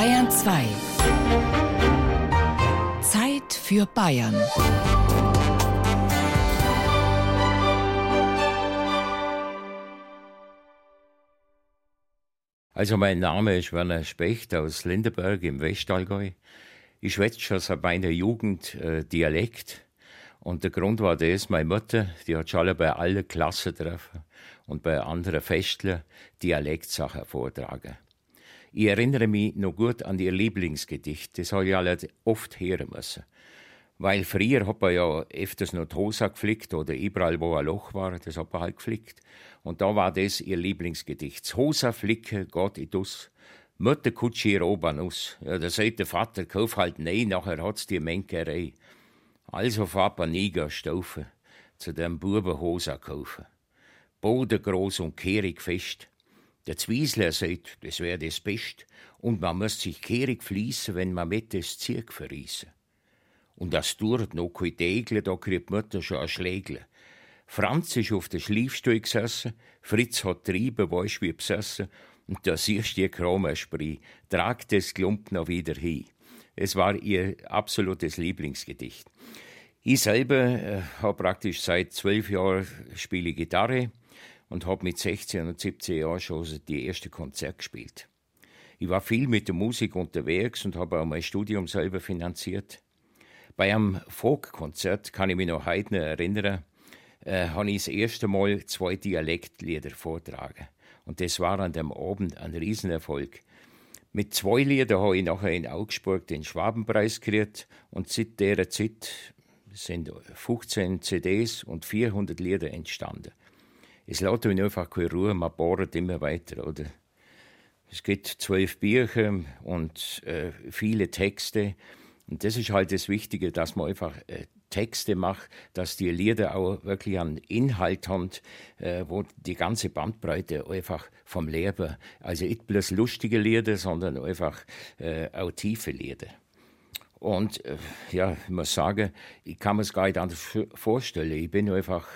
Bayern 2. Zeit für Bayern. Also mein Name ist Werner Specht aus Lindenberg im Westallgäu. Ich schwätze schon seit meiner Jugend äh, Dialekt. Und der Grund war das, meine Mutter, die hat schon alle bei allen Klassentreffen und bei anderen Festlern Dialektsachen vortragen. Ich erinnere mich noch gut an ihr Lieblingsgedicht, das habe ich alle oft hören müssen. Weil früher hat man ja öfters noch die Hose geflickt oder überall, wo ein Loch war, das hat man halt geflickt. Und da war das ihr Lieblingsgedicht. Das Hosa flicke Gott i dus. Mutter kutschier oben aus. Ja, da sagt der Vater, kauf halt nein, nachher hat's die Menkerei. Also fahrt man Niger staufen, zu dem Buben Hosa kaufen. Boden groß und kehrig fest. Der Zwiesler sagt, das wär das Best. Und man muss sich kehrig fließen, wenn man mit das Zirk verrießen. Und das dauert noch kein Tägle, da kriegt Mutter schon ein Schlägle. Franz ist auf der Schliefstuhl gesessen, Fritz hat trieben, weisst wie besessen, und da siehst du die Chromaspree, tragt das Klump noch wieder hin. Es war ihr absolutes Lieblingsgedicht. Ich selber äh, habe praktisch seit zwölf Jahren spiele Gitarre und habe mit 16 und 17 Jahren schon die erste Konzert gespielt. Ich war viel mit der Musik unterwegs und habe auch mein Studium selber finanziert. Bei einem Folkkonzert kann ich mich noch heute erinnern, äh, habe ich das erste Mal zwei Dialektlieder vortragen. Und das war an dem Abend ein Riesenerfolg. Mit zwei Liedern habe ich nachher in Augsburg den Schwabenpreis gekriegt und seit dieser Zeit sind 15 CDs und 400 Lieder entstanden. Es lässt mich einfach keine Ruhe, man bohrt immer weiter, oder? Es gibt zwölf Bücher und äh, viele Texte und das ist halt das Wichtige, dass man einfach äh, Texte macht, dass die Lieder auch wirklich einen Inhalt haben, äh, wo die ganze Bandbreite einfach vom Leben, also nicht bloß lustige Lieder, sondern einfach äh, auch tiefe Lieder. Und äh, ja, ich muss sagen, ich kann mir es gar nicht anders vorstellen. Ich bin einfach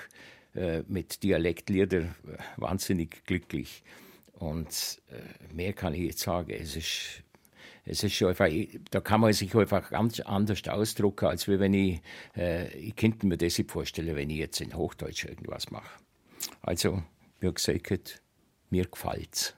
mit Dialektliedern äh, wahnsinnig glücklich. Und äh, mehr kann ich jetzt sagen. Es ist es ist einfach, da kann man sich einfach ganz anders ausdrucken, als wenn ich, äh, ich könnte mir das nicht vorstellen, wenn ich jetzt in Hochdeutsch irgendwas mache. Also, wie gesagt, mir gefällt's.